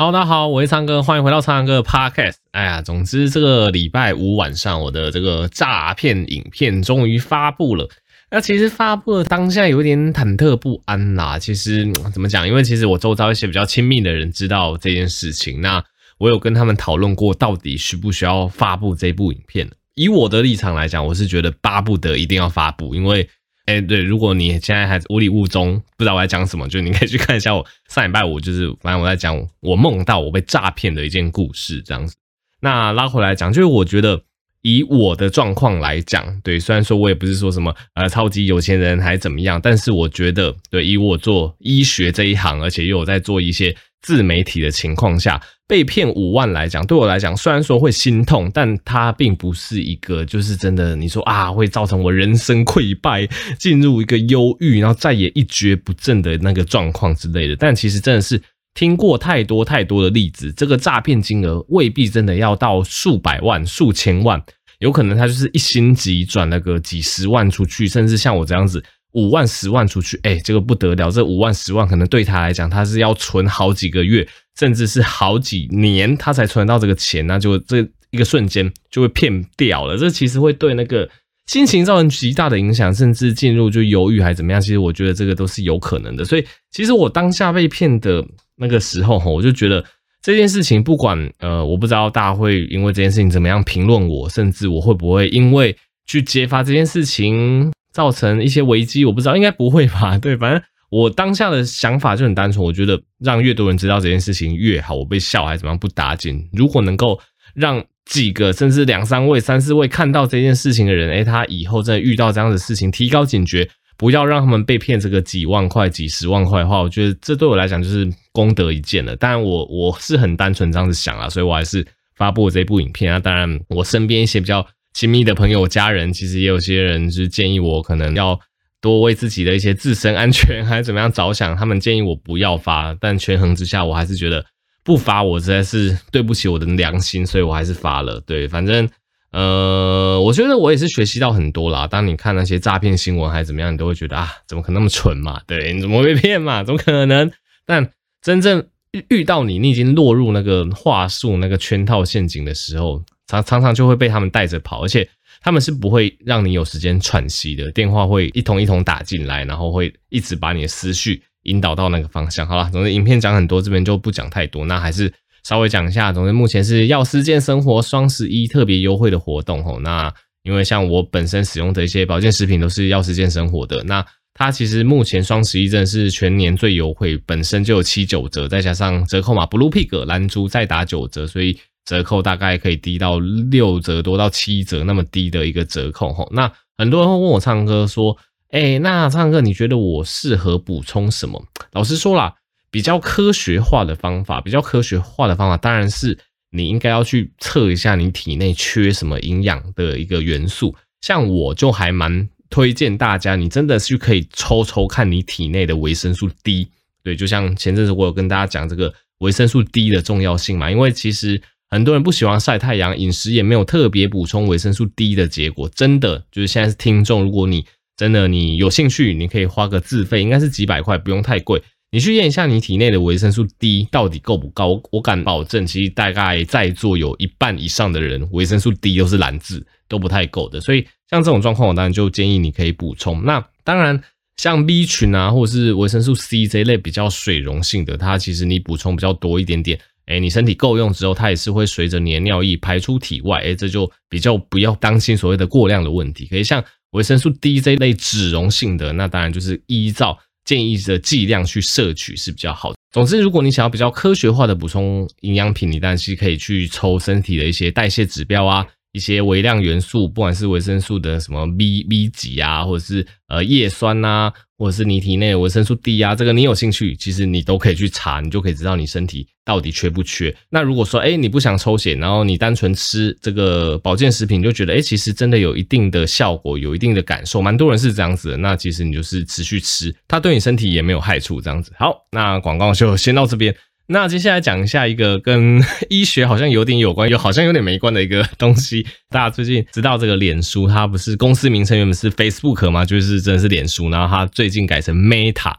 Hello，大家好，我是苍哥，欢迎回到苍狼哥的 Podcast。哎呀，总之这个礼拜五晚上，我的这个诈骗影片终于发布了。那其实发布的当下有点忐忑不安啦。其实怎么讲？因为其实我周遭一些比较亲密的人知道这件事情，那我有跟他们讨论过，到底需不需要发布这部影片。以我的立场来讲，我是觉得巴不得一定要发布，因为。哎、对，如果你现在还无里雾中，不知道我在讲什么，就你可以去看一下我上礼拜五，就是反正我在讲我梦到我被诈骗的一件故事这样子。那拉回来讲，就是我觉得以我的状况来讲，对，虽然说我也不是说什么呃超级有钱人还是怎么样，但是我觉得，对，以我做医学这一行，而且又有在做一些。自媒体的情况下被骗五万来讲，对我来讲虽然说会心痛，但它并不是一个就是真的。你说啊，会造成我人生溃败，进入一个忧郁，然后再也一蹶不振的那个状况之类的。但其实真的是听过太多太多的例子，这个诈骗金额未必真的要到数百万、数千万，有可能他就是一星级转了个几十万出去，甚至像我这样子。五万、十万出去，哎、欸，这个不得了！这五万、十万可能对他来讲，他是要存好几个月，甚至是好几年，他才存到这个钱，那就这一个瞬间就会骗掉了。这其实会对那个心情造成极大的影响，甚至进入就犹豫还怎么样。其实我觉得这个都是有可能的。所以，其实我当下被骗的那个时候，我就觉得这件事情，不管呃，我不知道大家会因为这件事情怎么样评论我，甚至我会不会因为去揭发这件事情。造成一些危机，我不知道，应该不会吧？对，反正我当下的想法就很单纯，我觉得让越多人知道这件事情越好。我被笑还怎么样不打紧？如果能够让几个甚至两三位、三四位看到这件事情的人，诶，他以后真的遇到这样的事情，提高警觉，不要让他们被骗这个几万块、几十万块的话，我觉得这对我来讲就是功德一件了。当然，我我是很单纯这样子想啊，所以我还是发布了这部影片啊。当然，我身边一些比较。亲密的朋友、家人，其实也有些人是建议我，可能要多为自己的一些自身安全 还是怎么样着想。他们建议我不要发，但权衡之下，我还是觉得不发，我实在是对不起我的良心，所以我还是发了。对，反正呃，我觉得我也是学习到很多啦。当你看那些诈骗新闻还是怎么样，你都会觉得啊，怎么可能那么蠢嘛？对，你怎么会被骗嘛？怎么可能？但真正遇到你，你已经落入那个话术、那个圈套陷阱的时候。常常常就会被他们带着跑，而且他们是不会让你有时间喘息的，电话会一通一通打进来，然后会一直把你的思绪引导到那个方向。好了，总之影片讲很多，这边就不讲太多，那还是稍微讲一下。总之目前是药师健生活双十一特别优惠的活动吼，那因为像我本身使用的一些保健食品都是药师健生活的，那它其实目前双十一真的是全年最优惠，本身就有七九折，再加上折扣码 Blue Pig 蓝猪再打九折，所以。折扣大概可以低到六折多到七折那么低的一个折扣吼，那很多人会问我苍哥说，哎、那苍哥你觉得我适合补充什么？老实说啦，比较科学化的方法，比较科学化的方法，当然是你应该要去测一下你体内缺什么营养的一个元素。像我就还蛮推荐大家，你真的是可以抽抽看你体内的维生素 D。对，就像前阵子我有跟大家讲这个维生素 D 的重要性嘛，因为其实。很多人不喜欢晒太阳，饮食也没有特别补充维生素 D 的结果，真的就是现在是听众，如果你真的你有兴趣，你可以花个自费，应该是几百块，不用太贵，你去验一下你体内的维生素 D 到底够不够。我敢保证，其实大概在座有一半以上的人维生素 D 都是蓝字，都不太够的。所以像这种状况，我当然就建议你可以补充。那当然，像 B 群啊，或者是维生素 C 这一类比较水溶性的，它其实你补充比较多一点点。哎，你身体够用之后，它也是会随着你的尿液排出体外。哎，这就比较不要担心所谓的过量的问题。可以像维生素 D 这类脂溶性的，那当然就是依照建议的剂量去摄取是比较好的。总之，如果你想要比较科学化的补充营养品，你当然是可以去抽身体的一些代谢指标啊。一些微量元素，不管是维生素的什么 B、B 级啊，或者是呃叶酸呐、或者是你体内的维生素 D 啊，这个你有兴趣，其实你都可以去查，你就可以知道你身体到底缺不缺。那如果说哎你不想抽血，然后你单纯吃这个保健食品，就觉得哎其实真的有一定的效果，有一定的感受，蛮多人是这样子的。那其实你就是持续吃，它对你身体也没有害处，这样子。好，那广告就先到这边。那接下来讲一下一个跟 医学好像有点有关，又好像有点没关的一个东西。大家最近知道这个脸书，它不是公司名称原本是 Facebook 吗？就是真的是脸书，然后它最近改成 Meta。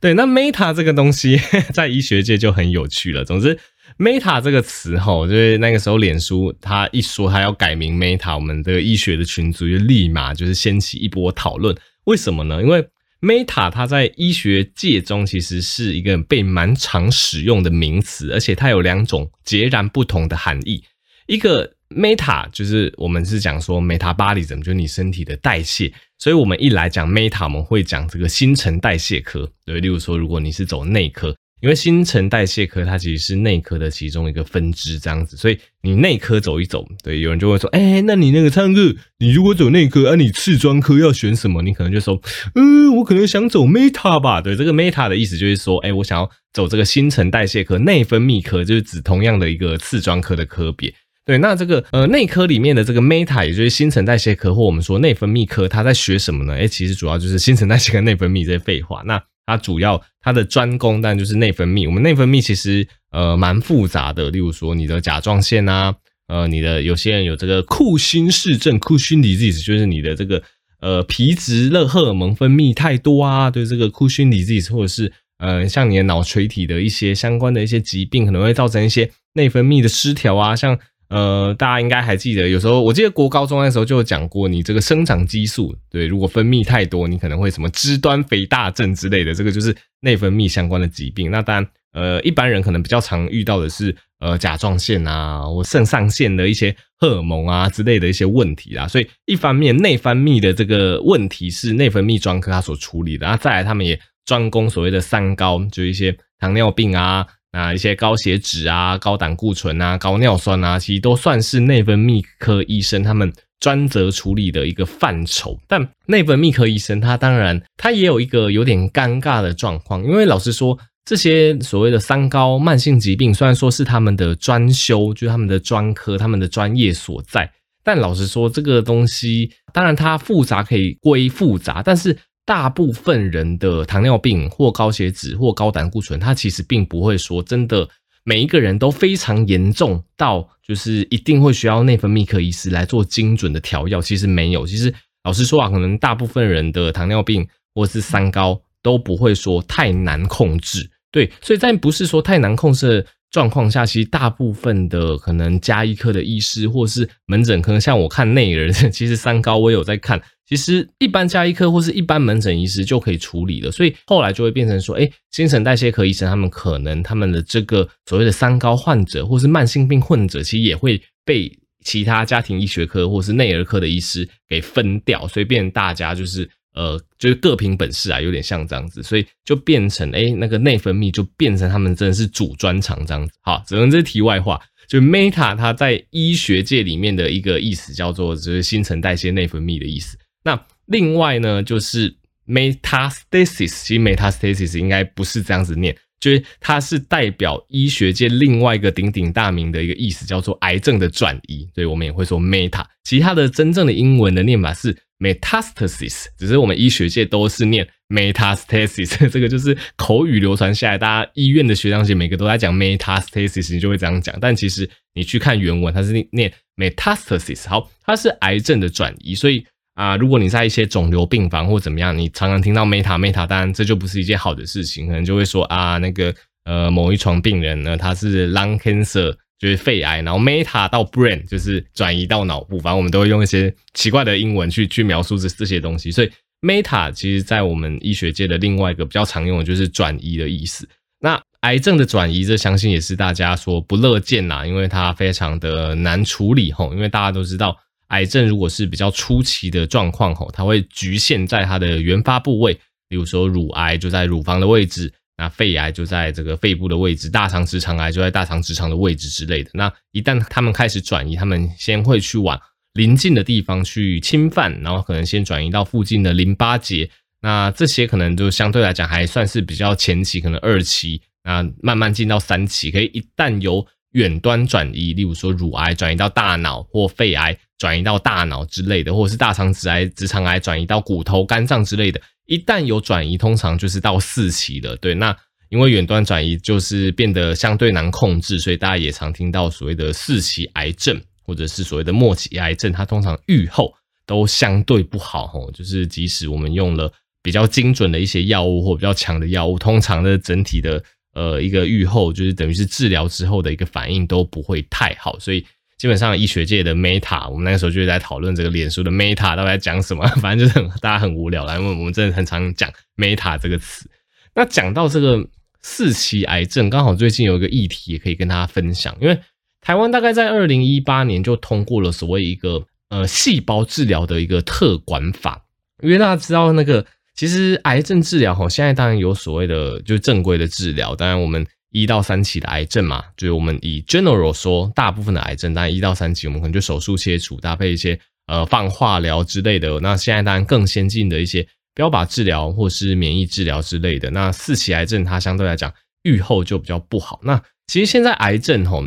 对，那 Meta 这个东西 在医学界就很有趣了。总之，Meta 这个词吼，就是那个时候脸书它一说它要改名 Meta，我们这个医学的群组就立马就是掀起一波讨论。为什么呢？因为 Meta 它在医学界中其实是一个被蛮常使用的名词，而且它有两种截然不同的含义。一个 Meta 就是我们是讲说 metabolic 怎么就是你身体的代谢，所以我们一来讲 Meta，我们会讲这个新陈代谢科。对，例如说，如果你是走内科。因为新陈代谢科它其实是内科的其中一个分支，这样子，所以你内科走一走，对，有人就会说，哎、那你那个唱歌，你如果走内科，啊，你次专科要选什么？你可能就说，嗯、我可能想走 Meta 吧。对，这个 Meta 的意思就是说，哎、我想要走这个新陈代谢科、内分泌科，就是指同样的一个次专科的科别。对，那这个呃内科里面的这个 Meta，也就是新陈代谢科或我们说内分泌科，它在学什么呢？哎、其实主要就是新陈代谢跟内分泌这些废话。那它主要它的专攻，但就是内分泌。我们内分泌其实呃蛮复杂的，例如说你的甲状腺啊，呃，你的有些人有这个库欣氏症 （Cushing disease），就是你的这个呃皮质的荷尔蒙分泌太多啊，对这个 Cushing disease，或者是呃像你的脑垂体的一些相关的一些疾病，可能会造成一些内分泌的失调啊，像。呃，大家应该还记得，有时候我记得国高中的时候就有讲过，你这个生长激素，对，如果分泌太多，你可能会什么肢端肥大症之类的，这个就是内分泌相关的疾病。那当然，呃，一般人可能比较常遇到的是，呃，甲状腺啊，或肾上腺的一些荷尔蒙啊之类的一些问题啦。所以，一方面内分泌的这个问题是内分泌专科他所处理的，然后再来他们也专攻所谓的三高，就一些糖尿病啊。啊，一些高血脂啊、高胆固醇啊、高尿酸啊，其实都算是内分泌科医生他们专责处理的一个范畴。但内分泌科医生他当然他也有一个有点尴尬的状况，因为老实说，这些所谓的三高慢性疾病虽然说是他们的专修，就是他们的专科、他们的专业所在，但老实说，这个东西当然它复杂可以归复杂，但是。大部分人的糖尿病或高血脂或高胆固醇，它其实并不会说真的每一个人都非常严重到就是一定会需要内分泌科医师来做精准的调药。其实没有，其实老实说啊，可能大部分人的糖尿病或是三高都不会说太难控制。对，所以在不是说太难控制状况下，其实大部分的可能家医科的医师或是门诊科，像我看内人，其实三高我有在看。其实一般家医科或是一般门诊医师就可以处理了，所以后来就会变成说，哎，新陈代谢科医生他们可能他们的这个所谓的三高患者或是慢性病患者，其实也会被其他家庭医学科或是内儿科的医师给分掉，所以变大家就是呃就是各凭本事啊，有点像这样子，所以就变成哎那个内分泌就变成他们真的是主专长这样子。好，只能这是题外话，就 Meta 它在医学界里面的一个意思叫做就是新陈代谢内分泌的意思。那另外呢，就是 metastasis，其实 metastasis 应该不是这样子念，就是它是代表医学界另外一个鼎鼎大名的一个意思，叫做癌症的转移，所以我们也会说 meta。其他的真正的英文的念法是 metastasis，只是我们医学界都是念 metastasis，这个就是口语流传下来，大家医院的学长姐每个都在讲 metastasis，你就会这样讲。但其实你去看原文，它是念 metastasis，好，它是癌症的转移，所以。啊，如果你在一些肿瘤病房或怎么样，你常常听到 meta meta，当然这就不是一件好的事情，可能就会说啊，那个呃某一床病人呢，他是 lung cancer，就是肺癌，然后 meta 到 brain 就是转移到脑部，反正我们都会用一些奇怪的英文去去描述这这些东西，所以 meta 其实在我们医学界的另外一个比较常用的就是转移的意思。那癌症的转移，这相信也是大家说不乐见啦，因为它非常的难处理吼，因为大家都知道。癌症如果是比较初期的状况吼，它会局限在它的原发部位，比如说乳癌就在乳房的位置，那肺癌就在这个肺部的位置，大肠直肠癌就在大肠直肠的位置之类的。那一旦他们开始转移，他们先会去往邻近的地方去侵犯，然后可能先转移到附近的淋巴结，那这些可能就相对来讲还算是比较前期，可能二期，那慢慢进到三期，可以一旦由远端转移，例如说乳癌转移到大脑或肺癌。转移到大脑之类的，或者是大肠直癌、直肠癌转移到骨头、肝脏之类的，一旦有转移，通常就是到四期了。对，那因为远端转移就是变得相对难控制，所以大家也常听到所谓的四期癌症，或者是所谓的末期癌症，它通常预后都相对不好。吼，就是即使我们用了比较精准的一些药物或比较强的药物，通常的整体的呃一个预后，就是等于是治疗之后的一个反应都不会太好，所以基本上医学界的 Meta，我们那个时候就在讨论这个脸书的 Meta 到底在讲什么，反正就是大家很无聊啦，因为我们真的很常讲 Meta 这个词。那讲到这个四期癌症，刚好最近有一个议题也可以跟大家分享，因为台湾大概在二零一八年就通过了所谓一个呃细胞治疗的一个特管法，因为大家知道那个。其实癌症治疗哈，现在当然有所谓的，就正规的治疗。当然，我们一到三期的癌症嘛，就是我们以 general 说，大部分的癌症，当然一到三期，我们可能就手术切除，搭配一些呃放化疗之类的。那现在当然更先进的一些标靶治疗或是免疫治疗之类的。那四期癌症它相对来讲预后就比较不好。那其实现在癌症吼，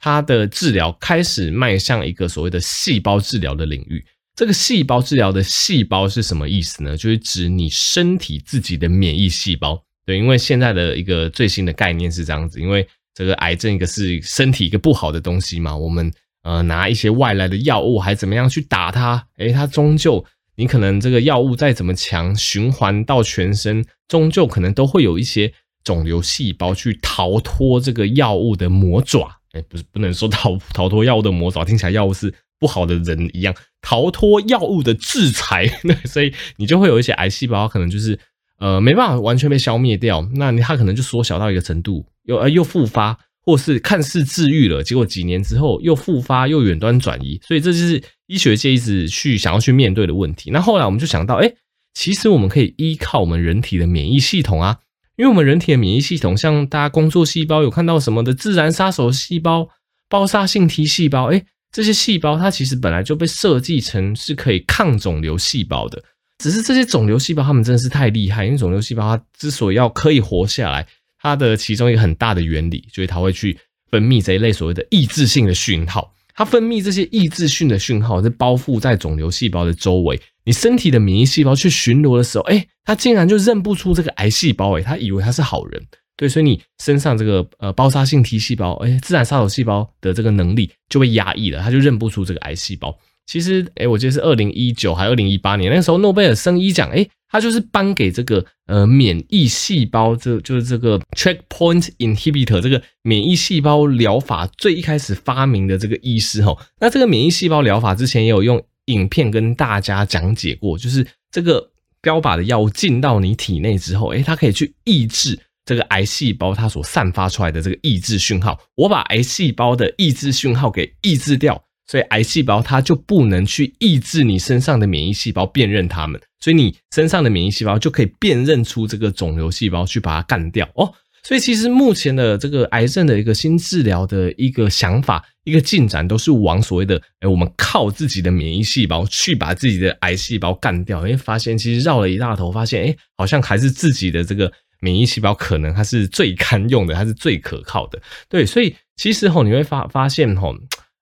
它的治疗开始迈向一个所谓的细胞治疗的领域。这个细胞治疗的细胞是什么意思呢？就是指你身体自己的免疫细胞。对，因为现在的一个最新的概念是这样子，因为这个癌症一个是身体一个不好的东西嘛，我们呃拿一些外来的药物还怎么样去打它，诶，它终究你可能这个药物再怎么强，循环到全身，终究可能都会有一些肿瘤细胞去逃脱这个药物的魔爪。诶，不是不能说逃逃脱药物的魔爪，听起来药物是。不好的人一样逃脱药物的制裁，对，所以你就会有一些癌细胞可能就是呃没办法完全被消灭掉，那你它可能就缩小到一个程度，又呃又复发，或是看似治愈了，结果几年之后又复发又远端转移，所以这就是医学界一直去想要去面对的问题。那后来我们就想到，哎，其实我们可以依靠我们人体的免疫系统啊，因为我们人体的免疫系统，像大家工作细胞有看到什么的自然杀手细胞、包杀性 T 细胞，哎。这些细胞它其实本来就被设计成是可以抗肿瘤细胞的，只是这些肿瘤细胞它们真的是太厉害，因为肿瘤细胞它之所以要可以活下来，它的其中一个很大的原理就是它会去分泌这一类所谓的抑制性的讯号，它分泌这些抑制性的讯号是包覆在肿瘤细胞的周围，你身体的免疫细胞去巡逻的时候，哎，它竟然就认不出这个癌细胞，哎，它以为它是好人。对，所以你身上这个呃包杀性 T 细胞，哎，自然杀手细胞的这个能力就被压抑了，它就认不出这个癌细胞。其实，哎，我记得是二零一九还是二零一八年，那个时候诺贝尔生医奖，哎，他就是颁给这个呃免疫细胞，这就是这个 checkpoint inhibitor 这个免疫细胞疗法最一开始发明的这个医师哈。那这个免疫细胞疗法之前也有用影片跟大家讲解过，就是这个标靶的药物进到你体内之后，哎，它可以去抑制。这个癌细胞它所散发出来的这个抑制讯号，我把癌细胞的抑制讯号给抑制掉，所以癌细胞它就不能去抑制你身上的免疫细胞辨认它们，所以你身上的免疫细胞就可以辨认出这个肿瘤细胞去把它干掉哦。所以其实目前的这个癌症的一个新治疗的一个想法、一个进展，都是往所谓的哎，我们靠自己的免疫细胞去把自己的癌细胞干掉，因为发现其实绕了一大头，发现哎，好像还是自己的这个。免疫细胞可能它是最堪用的，它是最可靠的，对，所以其实吼你会发发现吼，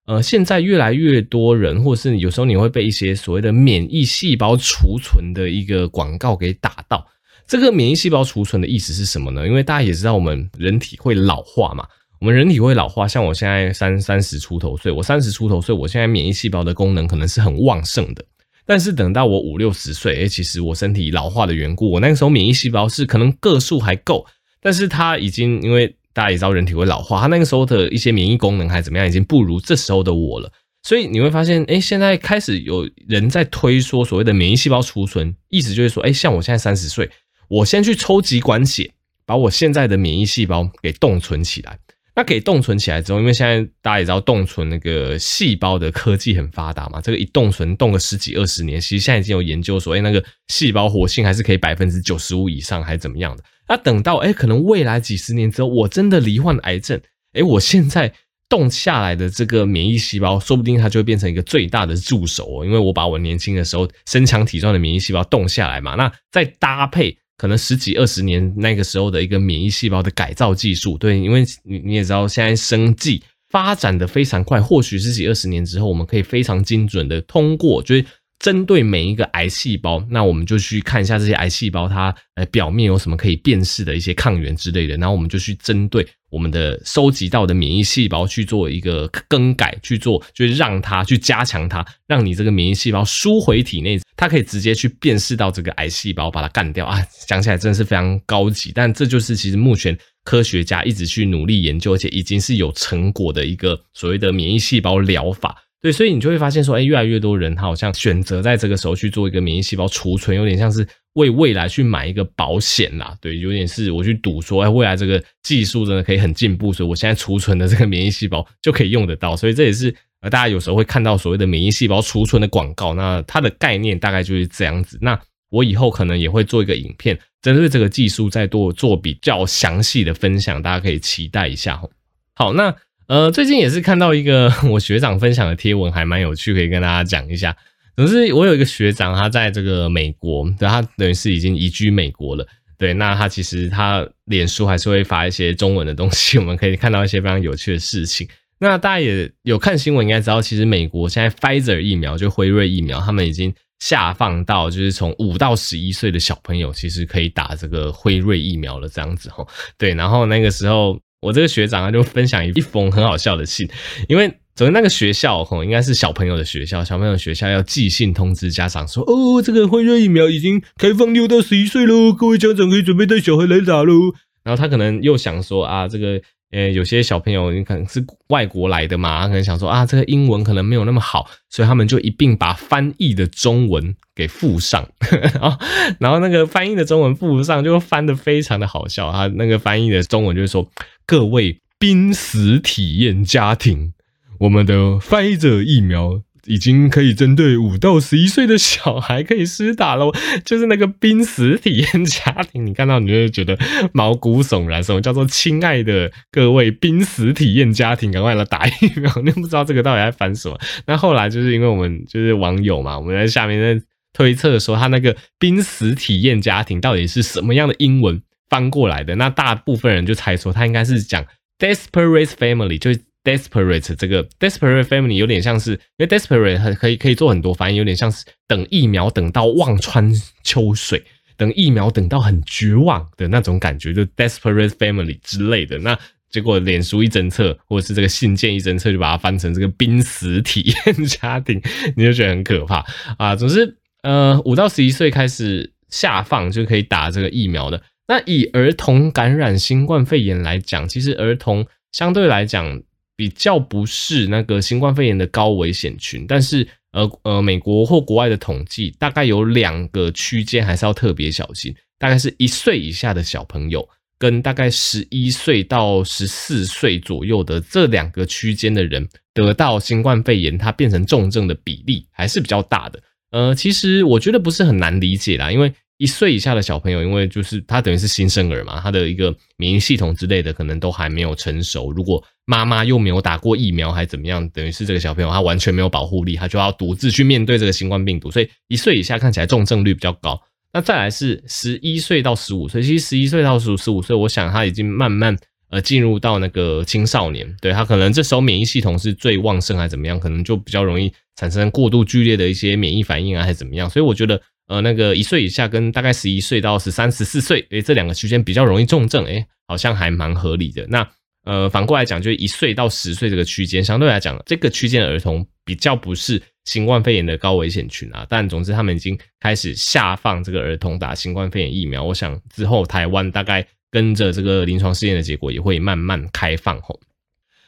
呃，现在越来越多人，或是有时候你会被一些所谓的免疫细胞储存的一个广告给打到。这个免疫细胞储存的意思是什么呢？因为大家也知道我们人体会老化嘛，我们人体会老化，像我现在三三十出头岁，我三十出头岁，我现在免疫细胞的功能可能是很旺盛的。但是等到我五六十岁，诶，其实我身体老化的缘故，我那个时候免疫细胞是可能个数还够，但是它已经因为大家也知道人体会老化，他那个时候的一些免疫功能还怎么样，已经不如这时候的我了。所以你会发现，诶，现在开始有人在推说所谓的免疫细胞储存，意思就是说，诶，像我现在三十岁，我先去抽几管血，把我现在的免疫细胞给冻存起来。那给冻存起来之后，因为现在大家也知道冻存那个细胞的科技很发达嘛，这个一冻存冻个十几二十年，其实现在已经有研究说，哎，那个细胞活性还是可以百分之九十五以上，还是怎么样的？那等到哎，可能未来几十年之后，我真的罹患癌症，哎，我现在冻下来的这个免疫细胞，说不定它就会变成一个最大的助手哦，因为我把我年轻的时候身强体壮的免疫细胞冻下来嘛，那再搭配。可能十几二十年那个时候的一个免疫细胞的改造技术，对，因为你你也知道，现在生技发展的非常快，或许十几二十年之后，我们可以非常精准的通过，就是针对每一个癌细胞，那我们就去看一下这些癌细胞它呃表面有什么可以辨识的一些抗原之类的，然后我们就去针对。我们的收集到的免疫细胞去做一个更改，去做就是让它去加强它，让你这个免疫细胞输回体内，它可以直接去辨识到这个癌细胞，把它干掉啊！讲起来真的是非常高级，但这就是其实目前科学家一直去努力研究，而且已经是有成果的一个所谓的免疫细胞疗法。对，所以你就会发现说，哎，越来越多人他好像选择在这个时候去做一个免疫细胞储存，有点像是为未来去买一个保险啦。对，有点是我去赌说，哎，未来这个技术真的可以很进步，所以我现在储存的这个免疫细胞就可以用得到。所以这也是呃，大家有时候会看到所谓的免疫细胞储存的广告，那它的概念大概就是这样子。那我以后可能也会做一个影片，针对这个技术再多做比较详细的分享，大家可以期待一下。好，那。呃，最近也是看到一个 我学长分享的贴文，还蛮有趣，可以跟大家讲一下。总之，我有一个学长，他在这个美国，对，他等于是已经移居美国了。对，那他其实他脸书还是会发一些中文的东西，我们可以看到一些非常有趣的事情。那大家也有看新闻，应该知道，其实美国现在 Pfizer 疫苗就辉瑞疫苗，他们已经下放到就是从五到十一岁的小朋友，其实可以打这个辉瑞疫苗了，这样子齁。对，然后那个时候。我这个学长他就分享一封很好笑的信，因为总之那个学校吼应该是小朋友的学校，小朋友学校要寄信通知家长说，哦，这个辉瑞疫苗已经开放六到十一岁喽，各位家长可以准备带小孩来打喽。然后他可能又想说啊，这个。呃，有些小朋友你可能是外国来的嘛，他可能想说啊，这个英文可能没有那么好，所以他们就一并把翻译的中文给附上，然后然后那个翻译的中文附上就翻得非常的好笑，他那个翻译的中文就是说，各位濒死体验家庭，我们的辉瑞疫苗。已经可以针对五到十一岁的小孩可以施打喽，就是那个濒死体验家庭，你看到你就会觉得毛骨悚然。什么叫做亲爱的各位濒死体验家庭，赶快来打疫苗？你不知道这个到底在烦什么？那后来就是因为我们就是网友嘛，我们在下面在推测说他那个濒死体验家庭到底是什么样的英文翻过来的？那大部分人就猜说他应该是讲 desperate family，就。Desperate 这个 Desperate Family 有点像是，因为 Desperate 很可以可以做很多翻译，有点像是等疫苗等到望穿秋水，等疫苗等到很绝望的那种感觉，就 Desperate Family 之类的。那结果脸书一侦测，或者是这个信件一侦测，就把它翻成这个濒死体验家庭，你就觉得很可怕啊。总之，呃，五到十一岁开始下放就可以打这个疫苗的。那以儿童感染新冠肺炎来讲，其实儿童相对来讲。比较不是那个新冠肺炎的高危险群，但是呃呃，美国或国外的统计大概有两个区间还是要特别小心，大概是一岁以下的小朋友跟大概十一岁到十四岁左右的这两个区间的人得到新冠肺炎，它变成重症的比例还是比较大的。呃，其实我觉得不是很难理解啦，因为。一岁以下的小朋友，因为就是他等于是新生儿嘛，他的一个免疫系统之类的可能都还没有成熟。如果妈妈又没有打过疫苗，还怎么样？等于是这个小朋友他完全没有保护力，他就要独自去面对这个新冠病毒。所以一岁以下看起来重症率比较高。那再来是十一岁到十五岁，其实十一岁到十五十五岁，我想他已经慢慢呃进入到那个青少年，对，他可能这时候免疫系统是最旺盛，还怎么样？可能就比较容易产生过度剧烈的一些免疫反应啊，还怎么样？所以我觉得。呃，那个一岁以下跟大概十一岁到十三、十四岁，诶，这两个区间比较容易重症，诶，好像还蛮合理的。那呃，反过来讲，就是一岁到十岁这个区间，相对来讲，这个区间的儿童比较不是新冠肺炎的高危险群啊。但总之，他们已经开始下放这个儿童打新冠肺炎疫苗。我想之后台湾大概跟着这个临床试验的结果，也会慢慢开放后。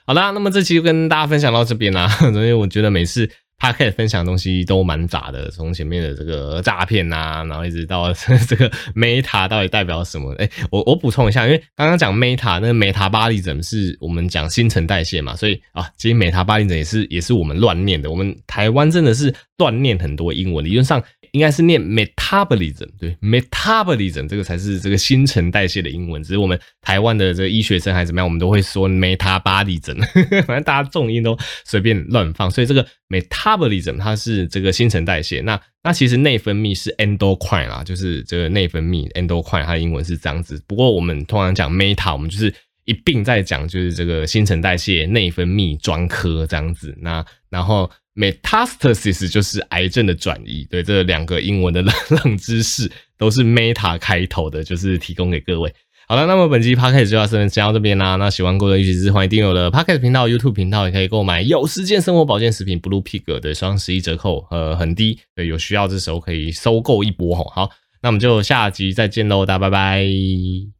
好啦，那么这期就跟大家分享到这边啦。所以我觉得每次。他可以分享的东西都蛮杂的，从前面的这个诈骗呐，然后一直到 这个 Meta 到底代表什么？哎，我我补充一下，因为刚刚讲 Meta 那 Metabolism 是我们讲新陈代谢嘛，所以啊，其实 Metabolism 也是也是我们乱念的，我们台湾真的是乱念很多英文，理论上。应该是念 metabolism，对，metabolism 这个才是这个新陈代谢的英文。只是我们台湾的这个医学生还是怎么样，我们都会说 metabolism，反正大家重音都随便乱放。所以这个 metabolism 它是这个新陈代谢。那那其实内分泌是 endocrine 啊，就是这个内分泌 endocrine，它的英文是这样子。不过我们通常讲 meta，我们就是一并在讲就是这个新陈代谢内分泌专科这样子。那然后。Metastasis 就是癌症的转移，对，这两个英文的冷冷知识都是 meta 开头的，就是提供给各位。好了，那么本期 podcast 就到这边，先到这边啦。那喜欢过的，尤其是欢迎订阅我的 podcast 频道、YouTube 频道，也可以购买有时间生活保健食品 Blue Pig 的双十一折扣，呃，很低，对，有需要这时候可以收购一波吼。好，那我们就下集再见喽，大家拜拜。